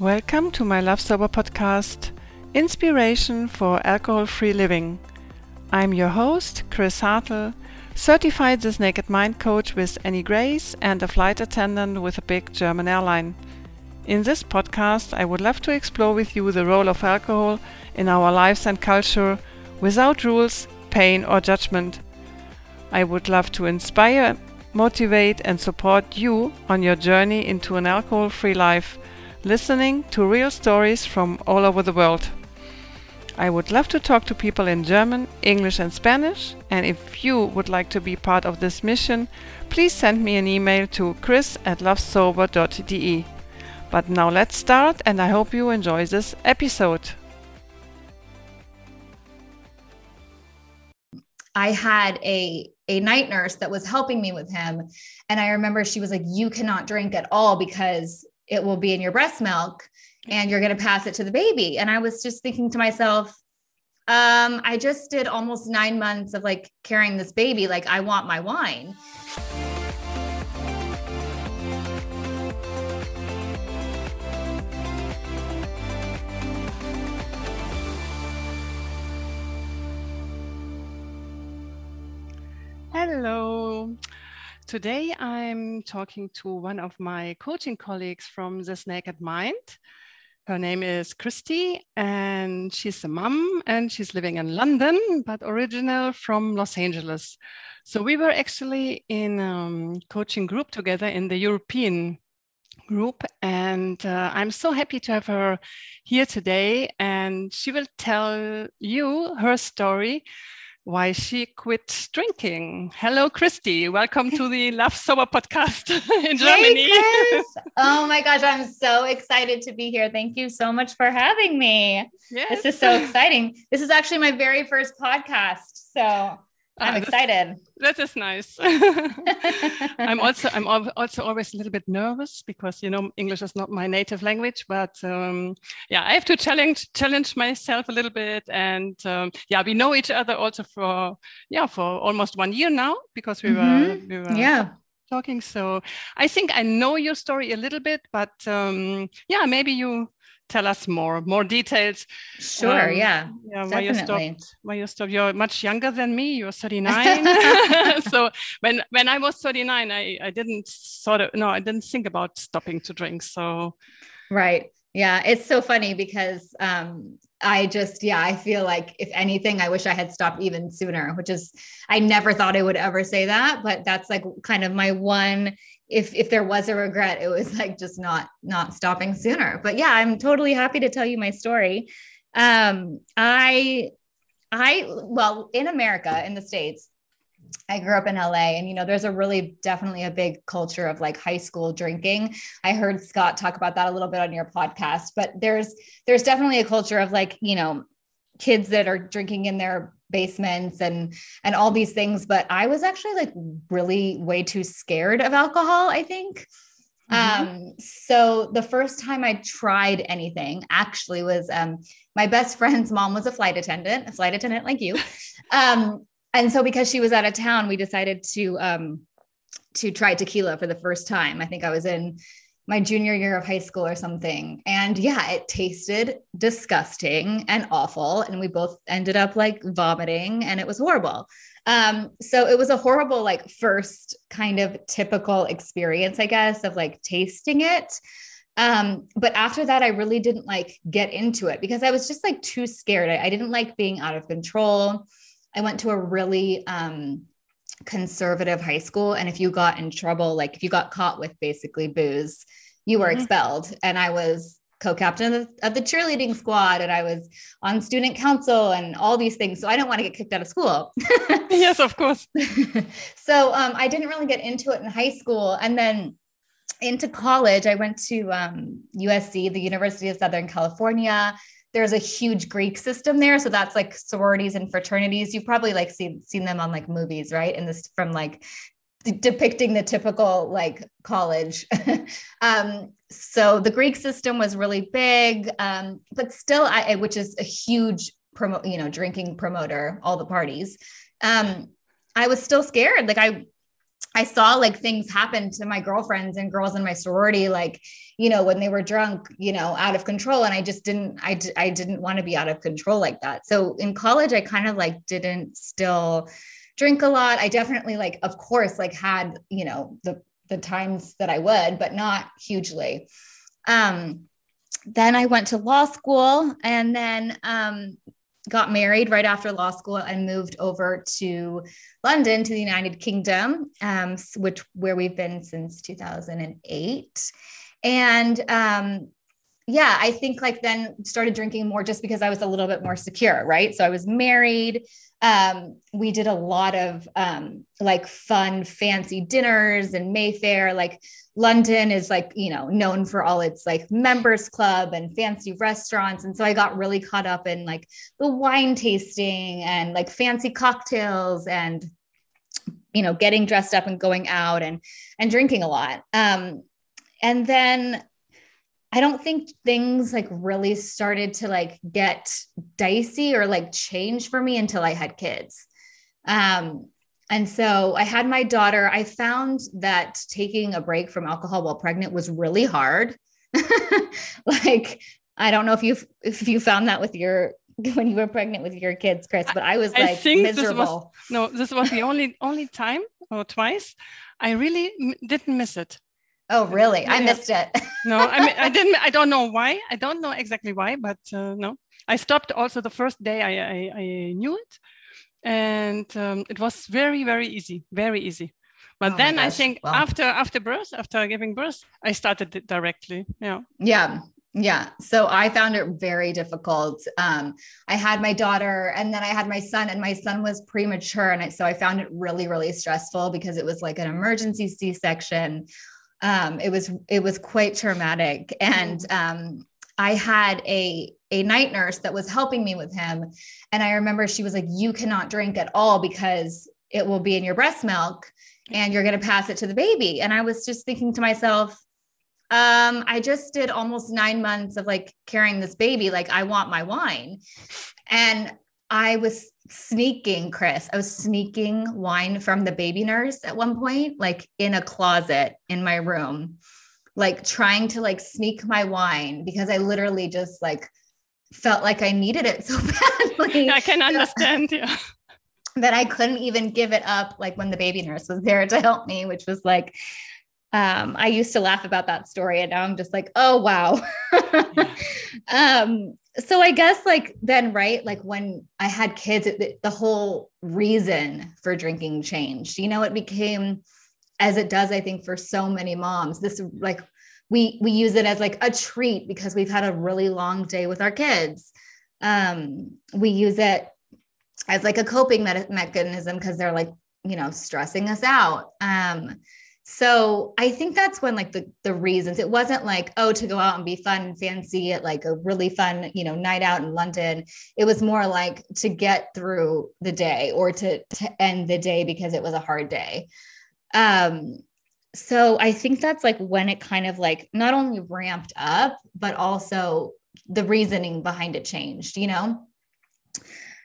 Welcome to my Love Sober podcast, Inspiration for Alcohol Free Living. I'm your host, Chris Hartle, certified This Naked Mind coach with Annie Grace and a flight attendant with a big German airline. In this podcast, I would love to explore with you the role of alcohol in our lives and culture without rules, pain, or judgment. I would love to inspire, motivate, and support you on your journey into an alcohol free life, listening to real stories from all over the world. I would love to talk to people in German, English, and Spanish. And if you would like to be part of this mission, please send me an email to chris at lovesober.de. But now let's start, and I hope you enjoy this episode. I had a a night nurse that was helping me with him and I remember she was like you cannot drink at all because it will be in your breast milk and you're going to pass it to the baby. And I was just thinking to myself, um, I just did almost nine months of like carrying this baby. Like, I want my wine. Hello. Today I'm talking to one of my coaching colleagues from This Naked Mind. Her name is Christy and she's a mom and she's living in London, but original from Los Angeles. So we were actually in a um, coaching group together in the European group and uh, I'm so happy to have her here today and she will tell you her story why she quit drinking. Hello, Christy. Welcome to the Love Sober podcast in Germany. Hey, oh my gosh, I'm so excited to be here. Thank you so much for having me. Yes. This is so exciting. This is actually my very first podcast. So I'm uh, excited. That is nice. I'm also I'm also always a little bit nervous because you know English is not my native language, but um, yeah, I have to challenge challenge myself a little bit, and um, yeah, we know each other also for yeah for almost one year now because we mm-hmm. were we were yeah talking. So I think I know your story a little bit, but um, yeah, maybe you tell us more more details. Sure um, yeah yeah why you stopped why you stopped. You're much younger than me you're 39 so when when i was 39 i i didn't sort of no i didn't think about stopping to drink so. Right yeah it's so funny because um I just, yeah, I feel like if anything, I wish I had stopped even sooner, which is, I never thought I would ever say that, but that's like kind of my one if if there was a regret it was like just not not stopping sooner but yeah i'm totally happy to tell you my story um i i well in america in the states I grew up in LA and you know there's a really definitely a big culture of like high school drinking. I heard Scott talk about that a little bit on your podcast, but there's there's definitely a culture of like, you know, kids that are drinking in their basements and and all these things but i was actually like really way too scared of alcohol i think. Mm-hmm. um so the first time i tried anything actually was um my best friend's mom was a flight attendant a flight attendant like you. Um and so because she was out of town we decided to um to try tequila for the first time. I think i was in my junior year of high school or something. And yeah, it tasted disgusting and awful. And we both ended up like vomiting and it was horrible. Um, so it was a horrible, like, first kind of typical experience, I guess, of like tasting it. Um, but after that, I really didn't like get into it because I was just like too scared. I, I didn't like being out of control. I went to a really um conservative high school and if you got in trouble like if you got caught with basically booze you were mm-hmm. expelled. And i was co-captain of the, of the, cheerleading squad and i was on student council and all these things. So i didn't want to get kicked out of school. Yes of course. So um, i didn't really get into it in high school. And then into college i went to um, usc the university of southern california there's a huge Greek system there. So that's like sororities and fraternities. You've probably like seen seen them on like movies, right? And this from like depicting the typical like college. um, so the Greek system was really big, um, but still, I, which is a huge promo, you know, drinking promoter, all the parties. Um, I was still scared. Like I I saw like things happen to my girlfriends and girls in my sorority, like, you know, when they were drunk, you know, out of control. And I just didn't, I, I didn't want to be out of control like that. So in college, I kind of like didn't still drink a lot. I definitely like, of course, like had, you know, the, the times that I would, but not hugely. Um, then I went to law school and then um, got married right after law school and moved over to London to the United Kingdom, um, which where we've been since 2008. And um, yeah, I think like then started drinking more just because I was a little bit more secure, right? So I was married. Um, we did a lot of um, like fun, fancy dinners and Mayfair. Like London is like, you know, known for all its like members club and fancy restaurants. And so I got really caught up in like the wine tasting and like fancy cocktails and you know, getting dressed up and going out and and drinking a lot. Um, and then I don't think things like really started to like get dicey or like change for me until I had kids. Um, and so I had my daughter. I found that taking a break from alcohol while pregnant was really hard. like, I don't know if you if you found that with your when you were pregnant with your kids, Chris, but I was like I think miserable. This was, no, this was the only only time or twice I really m- didn't miss it. Oh, really? Yeah. I missed it. no, I mean, I didn't. I don't know why. I don't know exactly why, but uh, no, I stopped also the first day I I, I knew it, and um, it was very very easy, very easy. But oh then I think after after birth, after giving birth, I started it directly. Yeah. Yeah. Yeah. So I found it very difficult. Um, I had my daughter and then I had my son, and my son was premature. And I, so I found it really, really stressful because it was like an emergency C section um, it was it was quite traumatic. And mm-hmm. um, i had a a night nurse that was helping me with him. And i remember she was like you cannot drink at all because it will be in your breast milk and you're going to pass it to the baby. And i was just thinking to myself um, i just did almost nine months of like carrying this baby like i want my wine. And I was sneaking, Chris, I was sneaking wine from the baby nurse at one point, like in a closet in my room, like trying to like sneak my wine because I literally just like felt like I needed it so badly. I can understand. Yeah. That I couldn't even give it up, like when the baby nurse was there to help me, which was like, um, I used to laugh about that story, and now I'm just like, oh wow. yeah. um, so I guess like then, right? Like when I had kids, it, the whole reason for drinking changed. You know, it became as it does, I think, for so many moms. This like we we use it as like a treat because we've had a really long day with our kids. Um, we use it as like a coping me- mechanism because they're like you know stressing us out. Um, so I think that's when like the the reasons it wasn't like oh to go out and be fun and fancy at like a really fun you know night out in London. It was more like to get through the day or to to end the day because it was a hard day. Um so I think that's like when it kind of like not only ramped up but also the reasoning behind it changed, you know.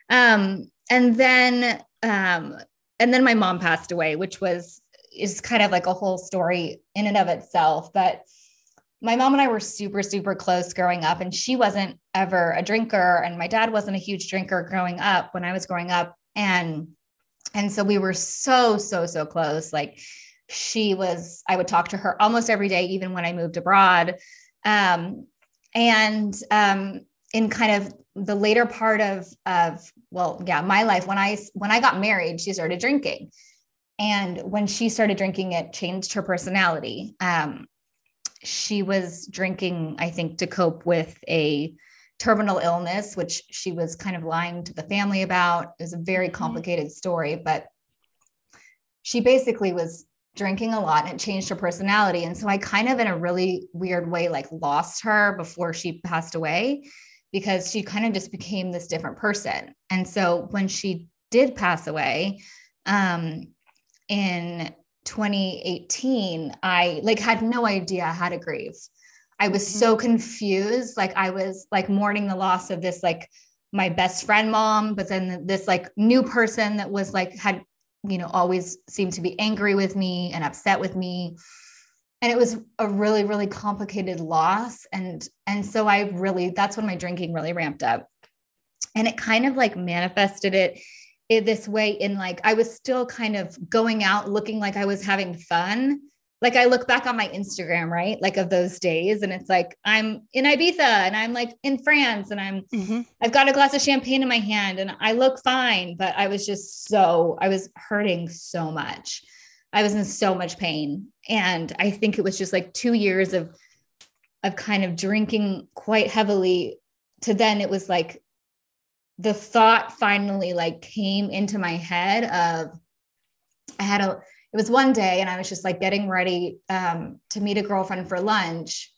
Um and then um and then my mom passed away which was is kind of like a whole story in and of itself. But my mom and I were super, super close growing up, and she wasn't ever a drinker, and my dad wasn't a huge drinker growing up when I was growing up. And and so we were so, so, so close. Like she was, I would talk to her almost every day, even when I moved abroad. Um, and um, in kind of the later part of of well, yeah, my life when I when I got married, she started drinking and when she started drinking, it changed her personality. Um, she was drinking, I think, to cope with a terminal illness, which she was kind of lying to the family about. It was a very mm-hmm. complicated story, but she basically was drinking a lot and it changed her personality. And so I kind of, in a really weird way, like lost her before she passed away because she kind of just became this different person. And so when she did pass away, um, in 2018, I like had no idea how to grieve. I was so mm-hmm. confused. Like I was like mourning the loss of this like my best friend mom, but then this like new person that was like had you know, always seemed to be angry with me and upset with me. And it was a really, really complicated loss. And and so I really that's when my drinking really ramped up. And it kind of like manifested it in this way in like I was still kind of going out looking like I was having fun like I look back on my Instagram, right? Like of those days, and it's like I'm in Ibiza and I'm like in France and I'm mm-hmm. I've got a glass of champagne in my hand and I look fine, but I was just so I was hurting so much. I was in so much pain. And I think it was just like two years of of kind of drinking quite heavily to then it was like the thought finally like came into my head of I had a it was one day and I was just like getting ready um, to meet a girlfriend for lunch.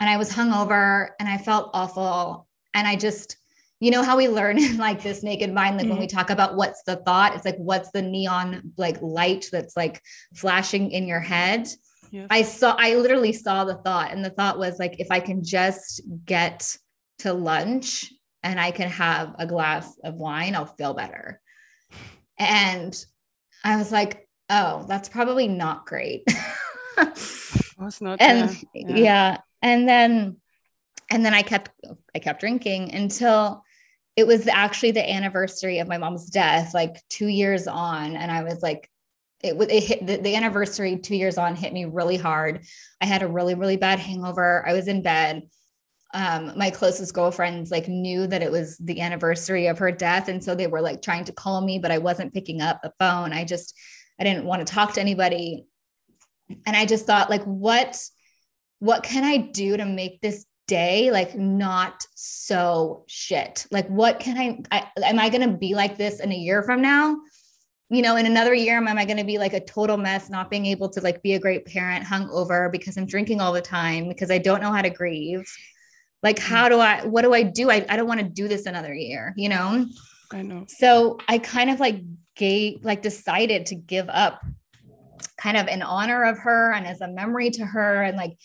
And I was hungover and I felt awful. And I just, you know, how we learn in like this naked mind, like mm-hmm. when we mm-hmm. talk about what's the thought, it's like, what's the neon like light that's like flashing in your head? Yes. I saw, I literally saw the thought. And the thought was like, if I can just get to lunch and I can have a glass of wine, I'll feel better. And I was like, oh, that's probably not great. That's not and yeah. yeah. And then and then I kept I kept drinking until it was actually the anniversary of my mom's death, like two years on. And I was like, it, it hit the, the anniversary two years on hit me really hard. I had a really, really bad hangover. I was in bed. Um, my closest girlfriends like knew that it was the anniversary of her death. And so they were like trying to call me, but I wasn't picking up the phone. I just I didn't want to talk to anybody. And I just thought like what what can I do to make this day like not so shit? Like what can I, I am I going to be like this in a year from now? you know, in another year, am I going to be like a total mess, not being able to like be a great parent, hung over because I'm drinking all the time because I don't know how to grieve? Like, mm. how do I, what do I do? I, I don't want to do this another year, you know? I know. So I kind of like gave like decided to give up kind of in honor of her and as a memory to her and like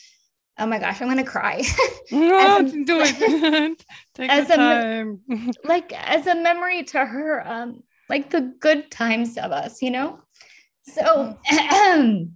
oh my gosh i'm gonna cry no, a, do it Take as time. a like as a memory to her um like the good times of us you know so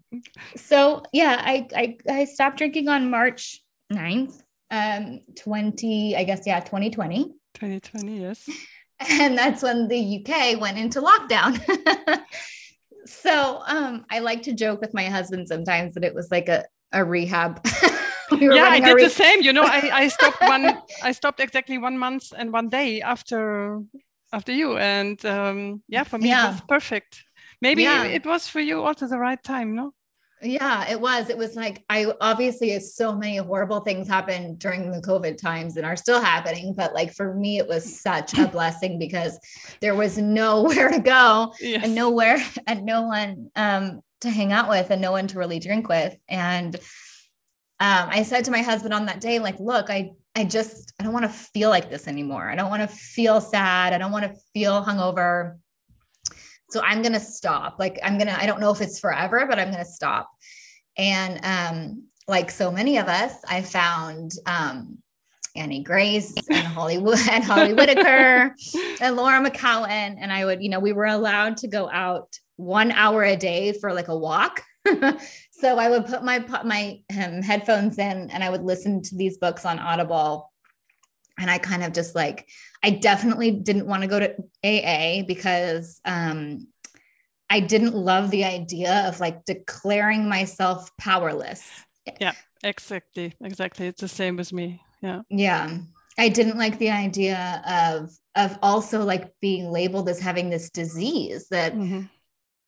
so yeah I, I i stopped drinking on march 9th um 20 i guess yeah 2020 2020 yes and that's when the UK went into lockdown. so um, I like to joke with my husband sometimes that it was like a, a rehab. we yeah, I did re- the same. You know, I, I stopped one. I stopped exactly one month and one day after after you, and um, yeah, for me yeah. it was perfect. Maybe yeah. it was for you also the right time, no? Yeah, it was. It was like I obviously so many horrible things happened during the COVID times and are still happening. But like for me, it was such a blessing because there was nowhere to go yes. and nowhere and no one um, to hang out with and no one to really drink with. And um, I said to my husband on that day, like, look, I I just I don't want to feel like this anymore. I don't want to feel sad. I don't want to feel hungover so i'm going to stop like i'm going to i don't know if it's forever but i'm going to stop and um like so many of us i found um Annie Grace and Hollywood and Holly Whitaker and Laura McKowen. And I would, you know, we were allowed to go out one hour a day for like a walk. so I would put my my um, headphones in and I would listen to these books on Audible. And I kind of just like I definitely didn't want to go to AA because um, I didn't love the idea of like declaring myself powerless. Yeah, exactly. Exactly. It's the same as me. Yeah. Yeah. I didn't like the idea of of also like being labeled as having this disease that mm-hmm.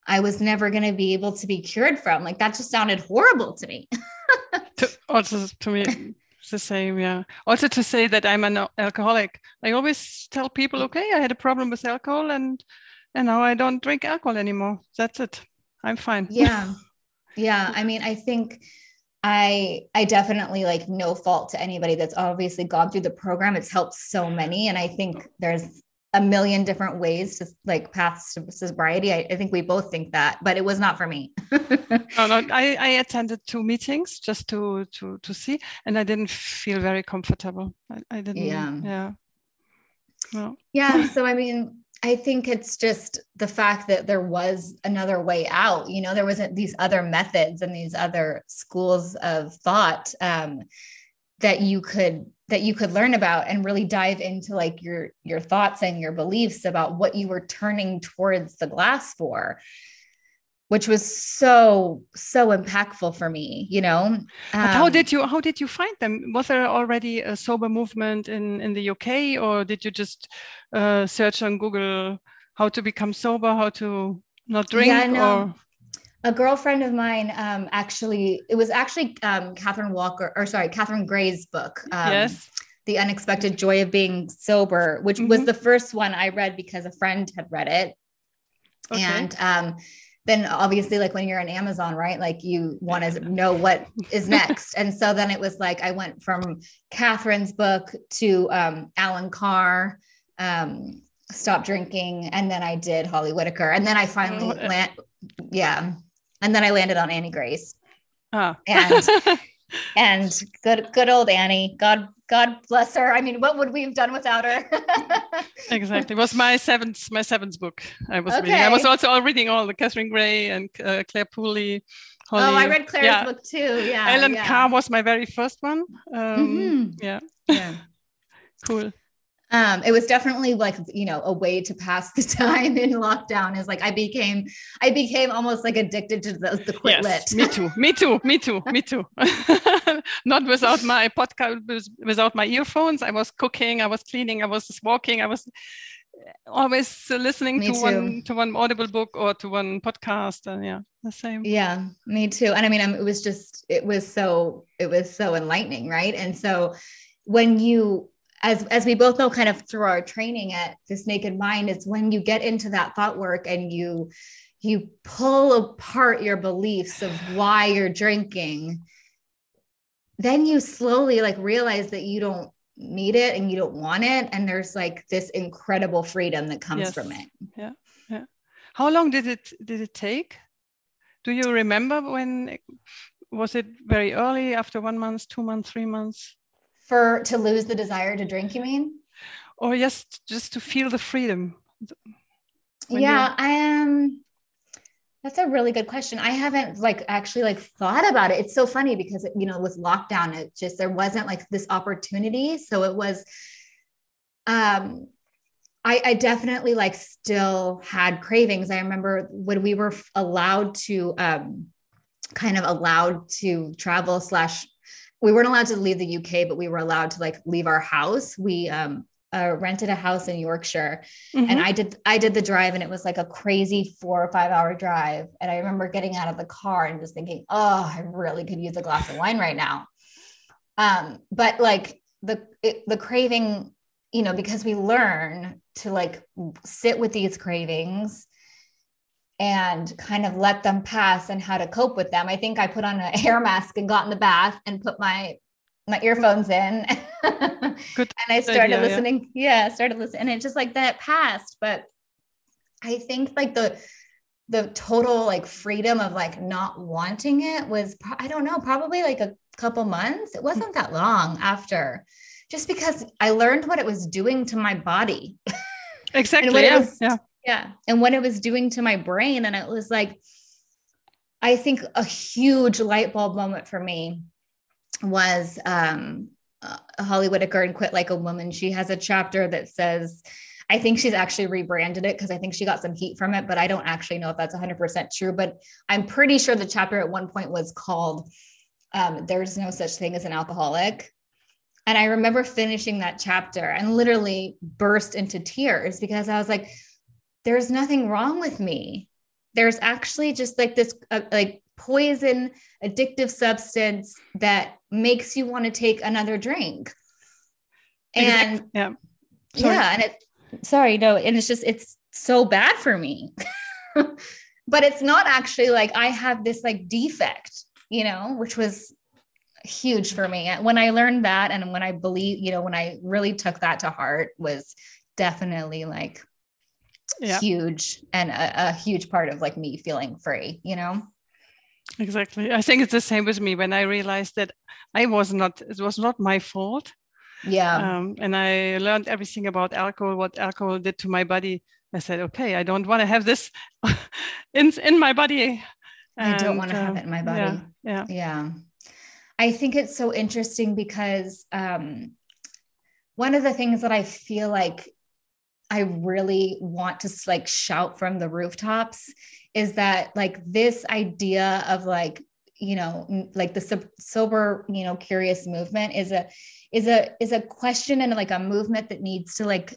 I was never going to be able to be cured from. Like that just sounded horrible to me. to, also to me, the same, yeah. Also to say that I'm an alcoholic, I always tell people, okay, I had a problem with alcohol, and and now I don't drink alcohol anymore. That's it. I'm fine. Yeah, yeah. I mean, I think I I definitely like no fault to anybody that's obviously gone through the program. It's helped so many, and I think there's a million different ways to like paths to sobriety. I, I, think we both think that, but it was not for me. no, no, I, I attended two meetings just to to to see, and I didn't feel very comfortable. I, I didn't. Yeah. Yeah. Well. Yeah. So I mean, I think it's just the fact that there was another way out. You know, there wasn't these other methods and these other schools of thought um, that you could that you could learn about and really dive into like your your thoughts and your beliefs about what you were turning towards the glass for which was so so impactful for me you know um, how did you how did you find them was there already a sober movement in in the uk or did you just uh, search on google how to become sober how to not drink yeah, no. or a girlfriend of mine um, actually it was actually um, catherine walker or sorry catherine gray's book um, yes the unexpected joy of being sober which mm-hmm. was the first one i read because a friend had read it okay. and um, then obviously like when you're on Amazon, right? Like you want to know what is next. and so then it was like I went from Catherine's book to um, Allen Carr, um, Stop Drinking, and then I did Holly Whitaker. And then I finally oh, land yeah. And then I landed on Annie Grace. Oh. And and good good old Annie. God God bless her. I mean, what would we have done without her? exactly. It was my seventh my seventh book. I was okay. reading. I was also reading all the Catherine Gray and uh, Clare Pooley. Holly. Oh, I read Clare's yeah. book too. Yeah. Allen yeah. Carr was my very first one. Um, mm-hmm. Yeah. Yeah. cool um, it was definitely like you know a way to pass the time in lockdown is like i became i became almost like addicted to the, the quit yes, lit. Me too. Me too. Me too. Me too. Not without my podcast without my earphones. I was cooking. I was cleaning. I was walking. I was always listening me to too. one to one audible book or to one podcast. And yeah the same. Yeah me too. And i mean I'm, it was just it was so it was so enlightening right? And so when you as as we both know kind of through our training at this naked mind is when you get into that thought work and you you pull apart your beliefs of why you're drinking then you slowly like realize that you don't need it and you don't want it. And there's like this incredible freedom that comes yes. from it. Yeah yeah. How long did it did it take? Do you remember when was it very early after one month two months three months for to lose the desire to drink you mean? Or just just to feel the freedom. Yeah i am that's a really good question. I haven't like actually like thought about it. It's so funny because you know with lockdown it just there wasn't like this opportunity. So it was um I, I definitely like still had cravings. I remember when we were allowed to um, kind of allowed to travel slash we weren't allowed to leave the UK, but we were allowed to like leave our house. We um, uh, rented a house in Yorkshire, mm-hmm. and I did I did the drive, and it was like a crazy four or five hour drive. And I remember getting out of the car and just thinking, oh, I really could use a glass of wine right now. Um, but like the it, the craving, you know, because we learn to like sit with these cravings and kind of let them pass and how to cope with them. I think I put on a hair mask and got in the bath and put my my earphones in and I started idea, listening. Yeah. yeah, started listening and it just like that passed. But I think like the the total like freedom of like not wanting it was I don't know, probably like a couple months. It wasn't that long after just because I learned what it was doing to my body. Exactly. yeah. Was, yeah yeah. And what it was doing to my brain. And it was like, I think a huge light bulb moment for me was um, uh, Holly Whitaker and Quit Like a Woman. She has a chapter that says, I think she's actually rebranded it because I think she got some heat from it, but I don't actually know if that's 100% true. But I'm pretty sure the chapter at one point was called um, There's No Such Thing as an Alcoholic. And I remember finishing that chapter and literally burst into tears because I was like, there's nothing wrong with me. There's actually just like this, uh, like poison, addictive substance that makes you want to take another drink. And exactly. yeah, sorry. yeah, and it, sorry, no, and it's just, it's so bad for me. but it's not actually like I have this like defect, you know, which was huge for me. And when I learned that and when I believe, you know, when I really took that to heart was definitely like yeah. huge and a, a huge part of like me feeling free, you know? Exactly. I think it's the same with me when I realized that I was not, it was not my fault. Yeah. Um, and I learned everything about alcohol, what alcohol did to my body. I said, okay, I don't want to have this in in my body. And, I don't want to uh, have it in my body. Yeah, yeah. Yeah. I think it's so interesting because um, one of the things that I feel like I really want to like shout from the rooftops is that like this idea of like you know like the sober you know curious movement is a is a is a question and like a movement that needs to like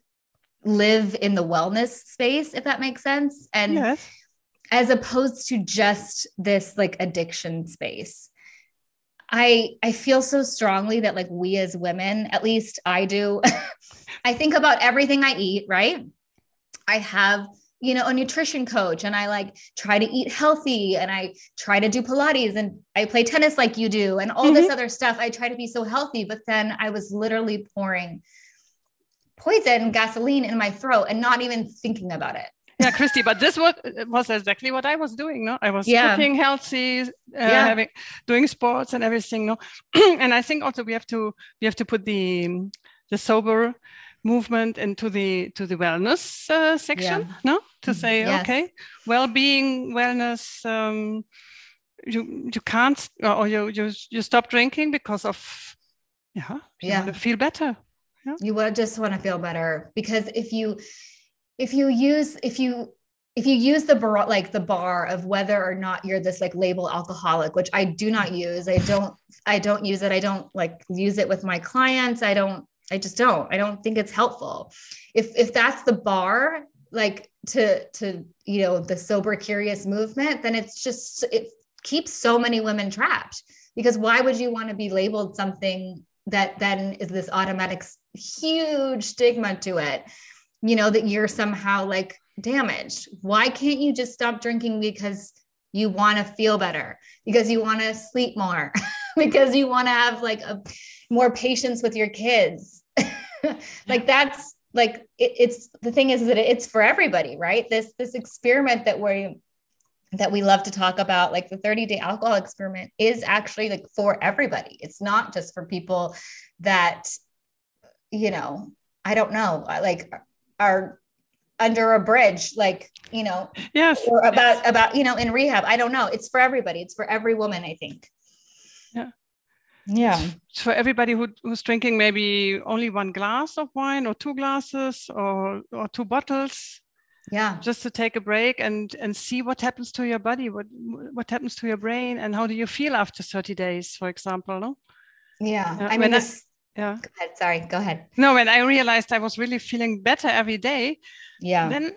live in the wellness space if that makes sense and yes. as opposed to just this like addiction space i i feel so strongly that like we as women at least i do i think about everything i eat right? I have you know a nutrition coach and i like try to eat healthy and i try to do pilates and i play tennis like you do and all mm-hmm. this other stuff. I try to be so healthy but then i was literally pouring poison gasoline in my throat and not even thinking about it yeah christy but this was, was exactly what i was doing no i was yeah. cooking healthy uh, yeah. having doing sports and everything no and i think also we have to we have to put the the sober movement into the to the wellness uh, section yeah. no to mm-hmm. say yes. okay well-being wellness um, you you can't or you you, you stop drinking because of yeah you yeah. feel better yeah. you will just want to feel better because if you if you use if you if you use the bar like the bar of whether or not you're this like label alcoholic which i do not use i don't i don't use it i don't like use it with my clients i don't I just don't. I don't think it's helpful. If if that's the bar, like to to you know the sober curious movement, then it's just it keeps so many women trapped. Because why would you want to be labeled something that then is this automatic huge stigma to it? You know that you're somehow like damaged. Why can't you just stop drinking because you want to feel better? Because you want to sleep more? because you want to have like a more patience with your kids. like that's like it, it's the thing is that it's for everybody, right? This this experiment that we that we love to talk about, like the 30 day alcohol experiment, is actually like for everybody. It's not just for people that, you know, I don't know, like are under a bridge like you know yes. or about yes. about you know in rehab. I don't know. It's for everybody. It's for every woman i think. Yeah. Yeah. For everybody who, who's drinking maybe only one glass of wine or two glasses or or two bottles. Yeah. Just to take a break and and see what happens to your body what what happens to your brain and how do you feel after 30 days for example no? Yeah, yeah. i mean this, yeah. Go ahead, sorry. Go ahead. No when i realized i was really feeling better every day yeah. then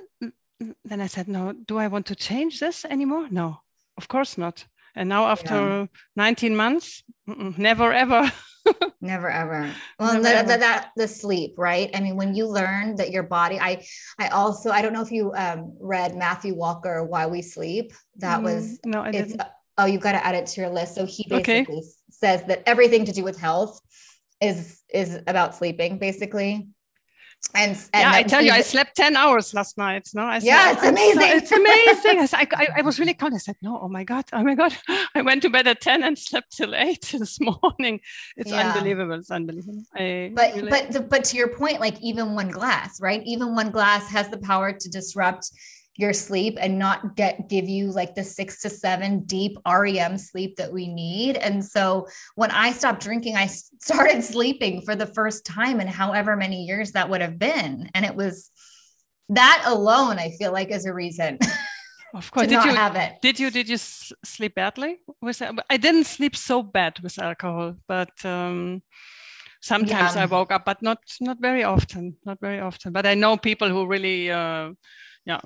then i said no do i want to change this anymore? No of course not. And now after yeah. 19 months never ever. Never ever. Well never, the, ever. The, that the sleep right? I mean when you learn that your body i i also i don't know if you um, read matthew walker why we sleep. That mm, was no I didn't. oh you've got to add it to your list. So he basically okay. says that everything to do with health is is about sleeping basically and, and yeah, I tell you, I slept 10 hours last night. No, I yeah, it's amazing. it's amazing. I, I, I, was really cold. I said, no, oh my God, oh my God. I went to bed at 10 and slept till eight this morning. It's yeah. unbelievable. It's unbelievable. I but, really... but, but to your point, like even one glass, right? Even one glass has the power to disrupt your sleep and not get give you like the six to seven deep REM sleep that we need. And so when I stopped drinking, I started sleeping for the first time in however many years that would have been. And it was that alone, I feel like is a reason. Of course, did you have it? Did you did you sleep badly with? I didn't sleep so bad with alcohol, but um, sometimes yeah. I woke up, but not not very often, not very often. But I know people who really, uh, yeah,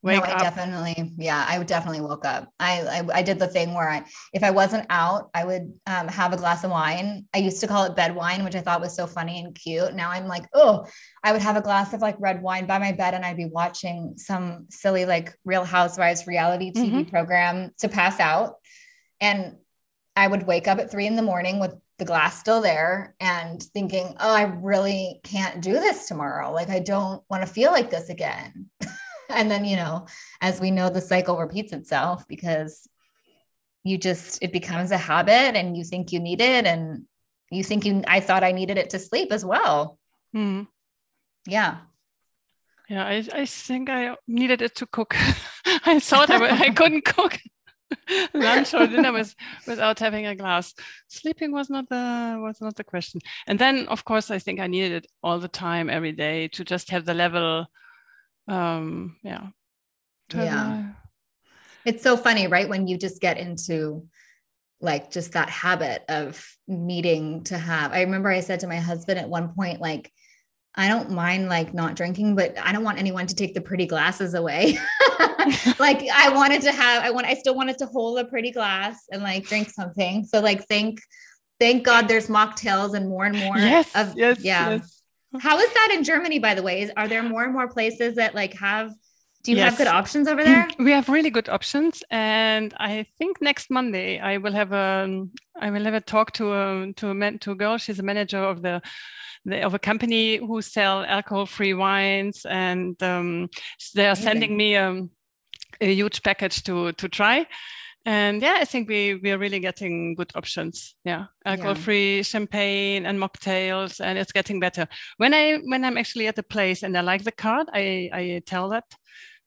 Wake no, I up. definitely, yeah, I definitely woke up. I, I, I did the thing where I, if I wasn't out, I would um, have a glass of wine. I used to call it bed wine, which I thought was so funny and cute. Now I'm like, oh, I would have a glass of like red wine by my bed, and I'd be watching some silly like Real Housewives reality TV mm-hmm. program to pass out, and I would wake up at three in the morning with the glass still there and thinking, oh, I really can't do this tomorrow. Like I don't want to feel like this again. and then you know as we know the cycle repeats itself because you just it becomes a habit and you think you need it and you think you i thought i needed it to sleep as well mm. yeah Yeah, I, I think I needed it to cook. I thought I, I couldn't cook lunch or dinner with, without having a glass. Sleeping was not the was not the question. And then, of course, I think I needed it all the time, every day, to just have the level. Um, yeah. Yeah. It's so funny, right? When you just get into like just that habit of needing to have. I remember I said to my husband at one point, like, I don't mind like not drinking, but I don't want anyone to take the pretty glasses away. like I wanted to have, I want, I still wanted to hold a pretty glass and like drink something. So like, thank, thank God there's mocktails and more and more yes, of, yes, yeah. Yes. How is that in Germany, by the way? Is, are there more and more places that like have do you yes. have good options over there? We have really good options, and I think next Monday I will have a I will have a talk to a to a man, to a girl. She's a manager of the, of a company who sell alcohol-free wines, and um, they are Amazing. sending me a, a huge package to to try. And yeah, I think we we are really getting good options. Yeah, alcohol-free yeah. champagne and mocktails, and it's getting better. When I when I'm actually at the place and I like the card, I I tell that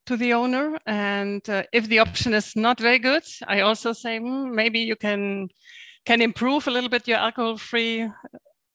to the owner. And uh, if the option is not very good, I also say mm, maybe you can can improve a little bit your alcohol-free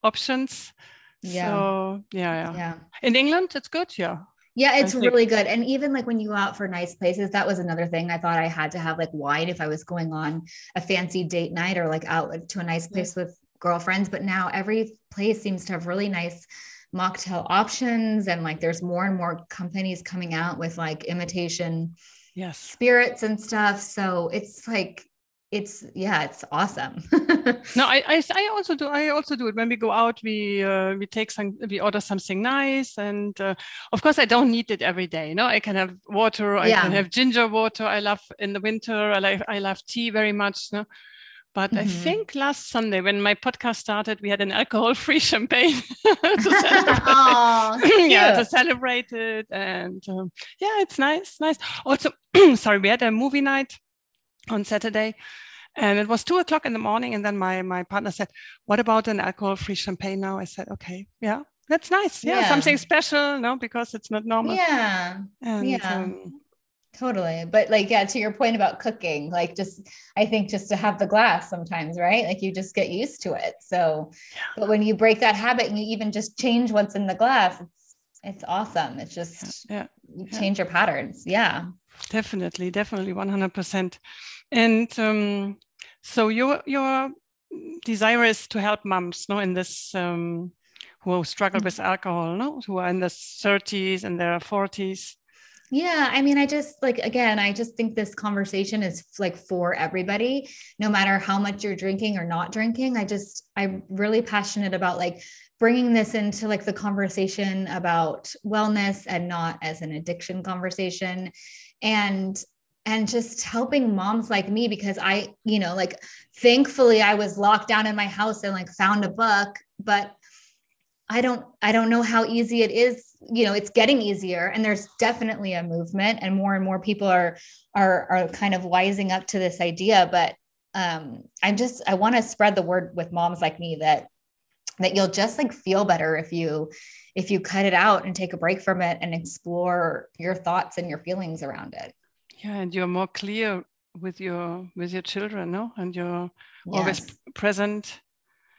options. Yeah. So yeah, yeah. Yeah. In England, it's good. Yeah. Yeah, it's really good. And even like when you go out for nice places, that was another thing. I thought I had to have like wine if I was going on a fancy date night or like out to a nice place with girlfriends. But now every place seems to have really nice mocktail options and like there's more and more companies coming out with like imitation yes spirits and stuff so it's like it's yeah it's awesome no I, I, I also do i also do it when we go out we uh, we take some we order something nice and uh, of course i don't need it every day no i can have water i yeah. can have ginger water i love in the winter i like i love tea very much no but mm-hmm. I think last Sunday, when my podcast started, we had an alcohol-free champagne to celebrate. oh, yeah, to celebrate it, and um, yeah, it's nice, nice. Also, sorry, we had a movie night on Saturday, and it was two o'clock in the morning. And then my my partner said, "What about an alcohol-free champagne now?" I said, "Okay, yeah, that's nice. Yeah, yeah. something special, no, because it's not normal. Yeah, and, yeah." Um, Totally. But like, yeah, to your point about cooking, like just, I think just to have the glass sometimes, right? Like you just get used to it. So, yeah. but when you break that habit and you even just change what's in the glass, it's, it's awesome. It's just, yeah. you change your patterns. Yeah. Definitely. Definitely. 100%. And, um, so your, your desire is to help moms, no, in this, um, who struggle mm-hmm. with alcohol, no, who are in the 30s and their 40s. Yeah, I mean, I just like again, I just think this conversation is like for everybody, no matter how much you're drinking or not drinking. I just I'm really passionate about like bringing this into like the conversation about wellness and not as an addiction conversation and and just helping moms like me because I, you know, like thankfully I was locked down in my house and like found a book, but I don't I don't know how easy it is. You know, it's getting easier and there's definitely a movement and more and more people are are are kind of wising up to this idea, but um I'm just I want to spread the word with moms like me that that you'll just like feel better if you if you cut it out and take a break from it and explore your thoughts and your feelings around it. Yeah, and you're more clear with your with your children, no? And you're yes. always present.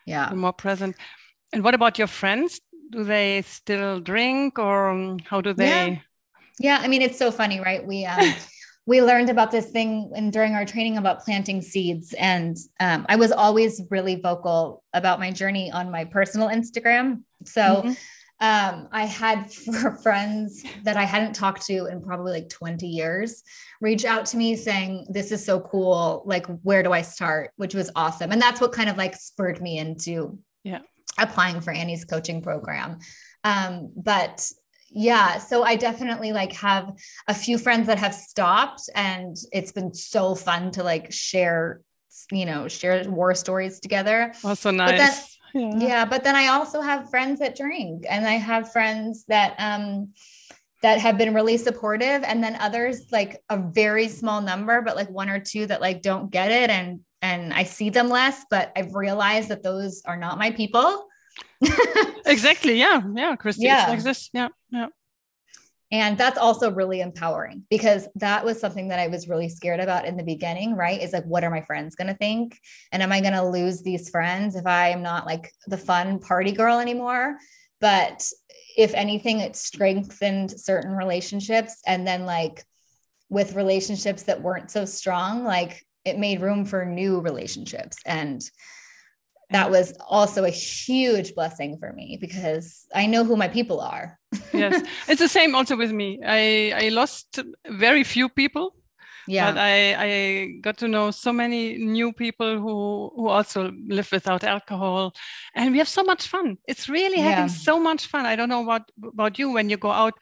Yeah. more present and what about your friends? Do they still drink or um, how do they? Yeah. yeah. I mean, it's so funny, right? We, um, we learned about this thing and during our training about planting seeds. And um, I was always really vocal about my journey on my personal Instagram. So mm-hmm. Um, I had friends that I hadn't talked to in probably like 20 years reach out to me saying, This is so cool. Like, where do I start? Which was awesome. And that's what kind of like spurred me into yeah applying for Annie's coaching program. Um, but yeah, so I definitely like have a few friends that have stopped and it's been so fun to like share, you know, share war stories together. Also nice. Yeah. yeah, but then I also have friends that drink and I have friends that um that have been really supportive and then others like a very small number but like one or two that like don't get it and and I see them less, but I've realized that those are not my people. exactly. Yeah. Yeah. Christy. Yeah. Like this. Yeah. Yeah. And that's also really empowering because that was something that I was really scared about in the beginning, right? Is like, what are my friends going to think? And am I going to lose these friends if I am not like the fun party girl anymore? But if anything, it strengthened certain relationships. And then, like, with relationships that weren't so strong, like, it made room for new relationships. And that was also a huge blessing for me because I know who my people are. yes, it's the same also with me. I I lost very few people. Yeah. But I, I got to know so many new people who who also live without alcohol, and we have so much fun. It's really yeah. having so much fun. I don't know what about you when you go out.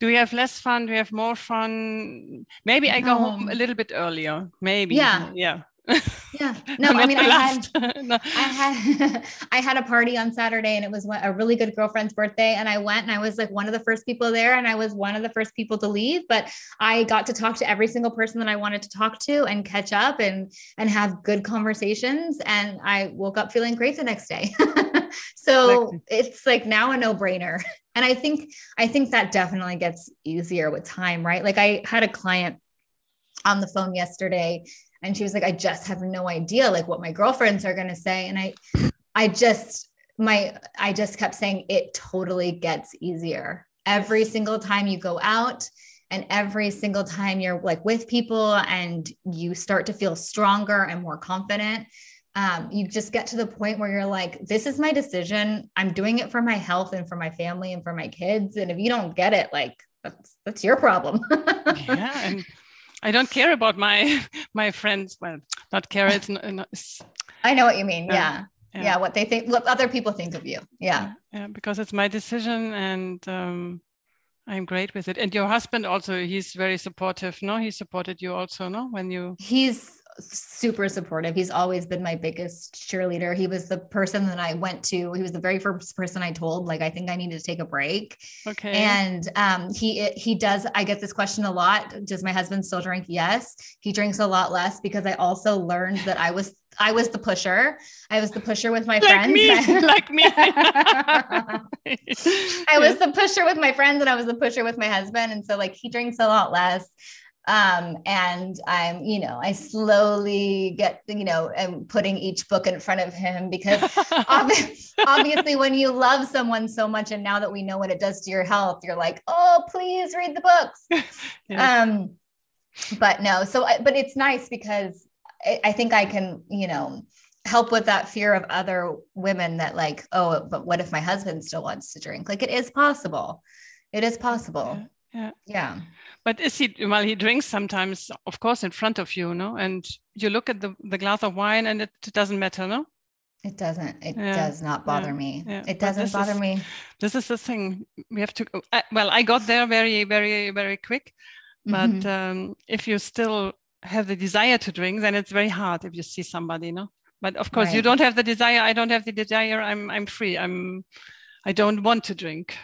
Do you have less fun? Do you have more fun? Maybe I go home a little bit earlier. Maybe. Yeah. Yeah yeah. No i mean i had no. i had i had a party on saturday and it was a really good girlfriend's birthday and i went and i was like one of the first people there and i was one of the first people to leave but i got to talk to every single person that i wanted to talk to and catch up and and have good conversations and i woke up feeling great the next day. So it's like now a no-brainer. And i think i think that definitely gets easier with time right? Like i had a client on the phone yesterday and she was like i just have no idea like what my girlfriends are going to say. And i i just my i just kept saying it totally gets easier. Every single time you go out and every single time you're like with people and you start to feel stronger and more confident um, you just get to the point where you're like this is my decision. I'm doing it for my health and for my family and for my kids. And if you don't get it like that's that's your problem. Yeah and I don't care about my my friends. Well, not care. It's, not, it's I know what you mean. Yeah. yeah. yeah. What they think, what other people think of you. Yeah. Yeah. Because it's my decision and um, I'm great with it. And your husband also, he's very supportive. No, he supported you also, no, when you. He's super supportive. He's always been my biggest cheerleader. He was the person that I went to. He was the very first person I told, like, I think I need to take a break. Okay. And um, he he does. I get this question a lot. Does my husband still drink? Yes. He drinks a lot less because I also learned that I was I was the pusher. I was the pusher with my like friends. Me, like me. I was the pusher with my friends and I was the pusher with my husband. And so like he drinks a lot less um, and i'm you know i slowly get you know and putting each book in front of him because obviously when you love someone so much and now that we know what it does to your health you're like oh please read the books. Yes. um but no so but it's nice because I, I think i can you know help with that fear of other women that like oh but what if my husband still wants to drink? Like it is possible. It is possible. Yeah yeah Yeah. but is he well he drinks sometimes of course in front of you no and you look at the, the glass of wine and it doesn't matter no it doesn't it yeah. does not bother yeah. me yeah. it doesn't bother is, me this is the thing we have to uh, well i got there very very very quick but mm-hmm. um, if you still have the desire to drink then it's very hard if you see somebody no but of course right. you don't have the desire i don't have the desire i'm i'm free i'm i don't want to drink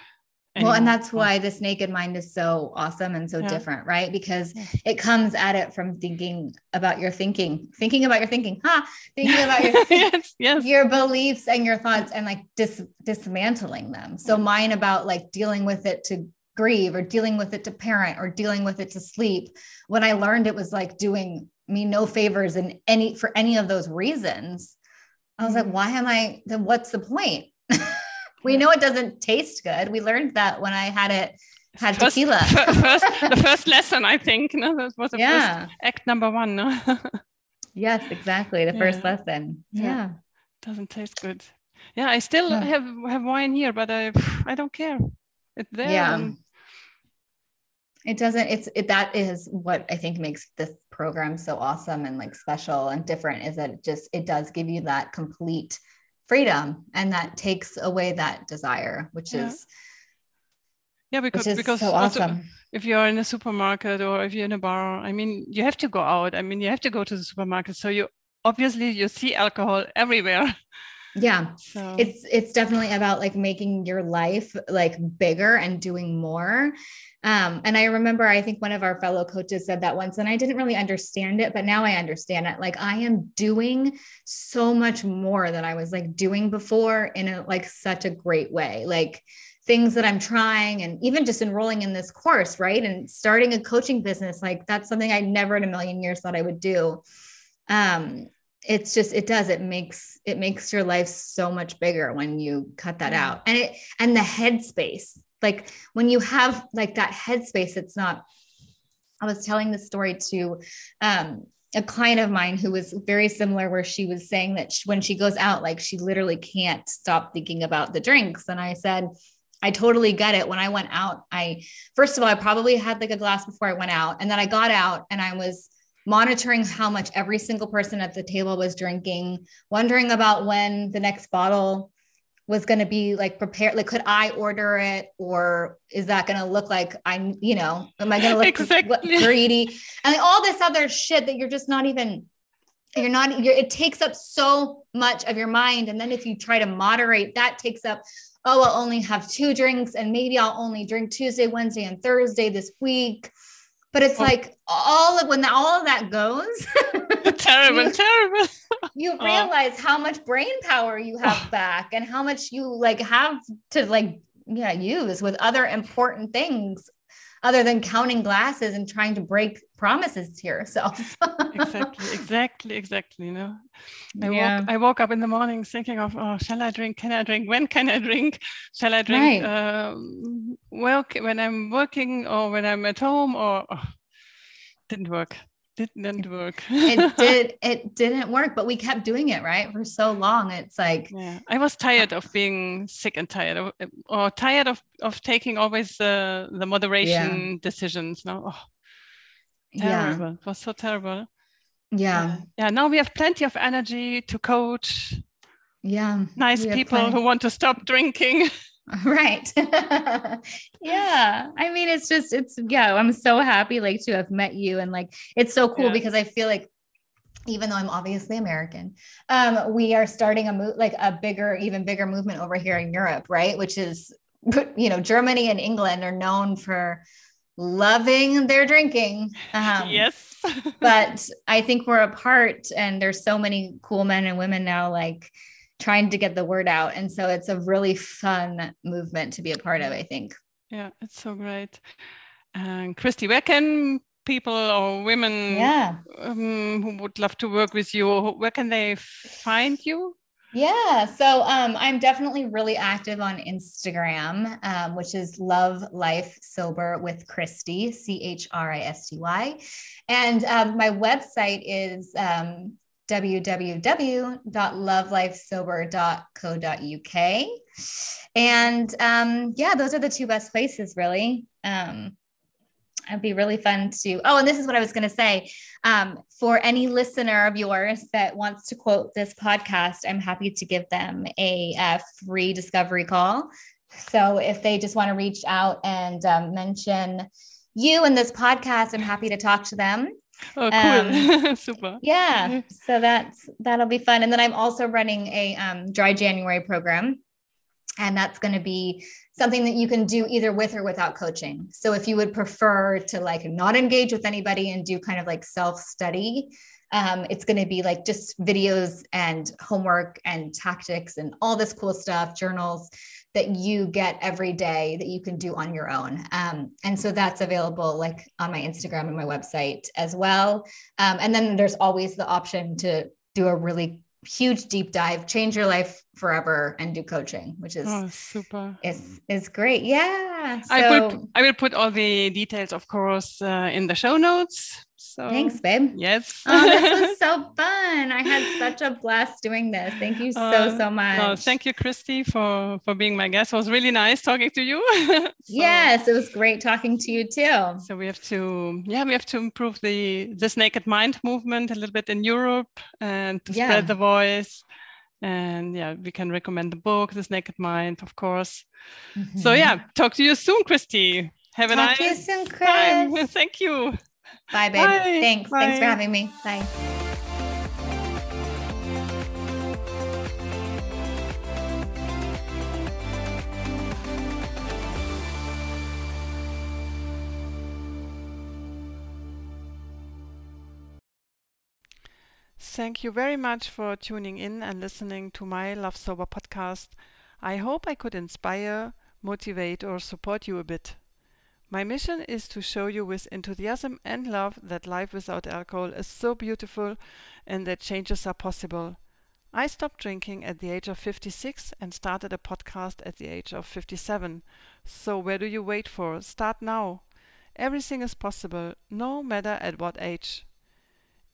well, and that's why this naked mind is so awesome and so yeah. different, right? Because it comes at it from thinking about your thinking, thinking about your thinking, huh? Thinking about your yes, yes. your beliefs and your thoughts and like dis- dismantling them. So mine about like dealing with it to grieve or dealing with it to parent or dealing with it to sleep. When I learned it was like doing me no favors in any for any of those reasons. I was like, mm-hmm. why am I then what's the point? We know it doesn't taste good. We learned that when I had it had first, tequila. first, the first lesson, I think. No, that was the yeah. first act number one. No? yes, exactly. The yeah. first lesson. Yeah. yeah. Doesn't taste good. Yeah, I still have have wine here, but I I don't care. It's there. Yeah. And... It doesn't. It's it. That is what I think makes this program so awesome and like special and different. Is that it just it does give you that complete freedom and that takes away that desire which yeah. is yeah because because so awesome. if you're in a supermarket or if you're in a bar i mean you have to go out i mean you have to go to the supermarket so you obviously you see alcohol everywhere Yeah. So. It's it's definitely about like making your life like bigger and doing more. Um, and I remember I think one of our fellow coaches said that once, and I didn't really understand it, but now I understand it. Like I am doing so much more than I was like doing before in a like such a great way. Like things that I'm trying and even just enrolling in this course, right? And starting a coaching business, like that's something I never in a million years thought I would do. Um, it's just it does it makes it makes your life so much bigger when you cut that yeah. out and it and the headspace like when you have like that headspace it's not i was telling this story to um a client of mine who was very similar where she was saying that she, when she goes out like she literally can't stop thinking about the drinks and i said I totally get it. When I went out, I first of all, I probably had like a glass before I went out. And then I got out and I was monitoring how much every single person at the table was drinking, wondering about when the next bottle was going to be like prepared like could i order it? Or is that going to look like i'm you know am i going to look exactly. greedy? And like all this other shit that you're just not even you're not you're, it takes up so much of your mind. And then if you try to moderate that takes up oh i'll only have two drinks and maybe i'll only drink tuesday wednesday and thursday this week but it's oh. like all of when all of that goes terrible you, terrible you realize oh. how much brain power you have back and how much you like have to like yeah use with other important things other than counting glasses and trying to break promises to yourself. exactly, exactly, exactly. You know, I yeah. woke I woke up in the morning thinking of, oh, shall I drink? Can I drink? When can I drink? Shall I drink? Right. Um, work when I'm working or when I'm at home or oh, didn't work didn't work. it did. It didn't work, but we kept doing it right for so long. It's like yeah, I was uh, tired of being sick and tired of, or tired of of taking always the the moderation yeah. decisions. No, oh, terrible. Yeah. It was so terrible. Yeah. yeah. Now we have plenty of energy to coach. Yeah. Nice people who want to stop drinking. Right. yeah. I mean, it's just, it's, yeah, I'm so happy like to have met you. And like, it's so cool yeah. because I feel like even though I'm obviously American, um, we are starting a move like a bigger, even bigger movement over here in Europe, right? Which is, you know, Germany and England are known for loving their drinking. Um, yes. but I think we're apart, and there's so many cool men and women now, like trying to get the word out. And so it's a really fun movement to be a part of, I think. Yeah, it's so great. And Christy, where can people or women yeah. um, who would love to work with you, where can they find you? Yeah, so um, I'm definitely really active on Instagram, um, which is Love Life Sober with Christy, C H R I S T Y. And um, my website is um, www.lovelifesober.co.uk. And um, yeah, those are the two best places, really. Um, it'd be really fun to. Oh, and this is what I was going to say. Um, for any listener of yours that wants to quote this podcast, I'm happy to give them a, a free discovery call. So if they just want to reach out and um, mention you in this podcast, I'm happy to talk to them. Oh, cool. Um, Super. Yeah. So that's, that'll be fun. And then I'm also running a um, dry January program. And that's going to be something that you can do either with or without coaching. So if you would prefer to like not engage with anybody and do kind of like self study, um, it's going to be like just videos and homework and tactics and all this cool stuff, journals that you get every day that you can do on your own. Um, and so that's available like on my Instagram and my website as well. Um, and then there's always the option to do a really huge deep dive, change your life forever and do coaching, which is oh, super. Is is great. Yeah. So, I will I will put all the details, of course, uh, in the show notes. So thanks, babe. Yes. oh, this was so fun. I had such a blast doing this. Thank you so uh, so much. No, thank you, Christy, for for being my guest. It was really nice talking to you. so, yes, it was great talking to you too. So we have to yeah we have to improve the this naked mind movement a little bit in Europe and to yeah. spread the voice. And yeah, we can recommend the book, This Naked Mind, of course. Mm-hmm. So yeah, talk to you soon, Christy. Have a talk nice soon, time. Thank you. Bye, babe. Bye. Thanks. Bye. Thanks for having me. Bye. Thank you very much for tuning in and listening to my Love Sober podcast. I hope I could inspire, motivate, or support you a bit. My mission is to show you with enthusiasm and love that life without alcohol is so beautiful and that changes are possible. I stopped drinking at the age of 56 and started a podcast at the age of 57. So, where do you wait for? Start now. Everything is possible, no matter at what age.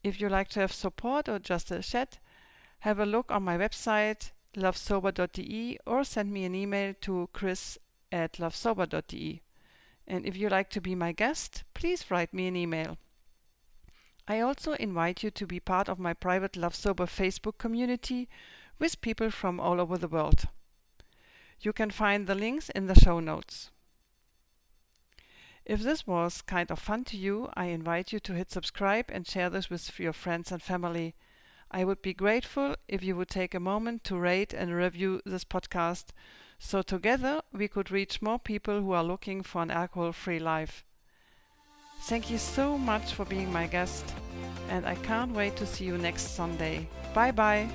If you like to have support or just a chat, have a look on my website lovesober.de or send me an email to chris at lovesober.de. And if you like to be my guest, please write me an email. I also invite you to be part of my private Love Sober Facebook community with people from all over the world. You can find the links in the show notes. If this was kind of fun to you, I invite you to hit subscribe and share this with your friends and family. I would be grateful if you would take a moment to rate and review this podcast so together we could reach more people who are looking for an alcohol free life. Thank you so much for being my guest, and I can't wait to see you next Sunday. Bye bye.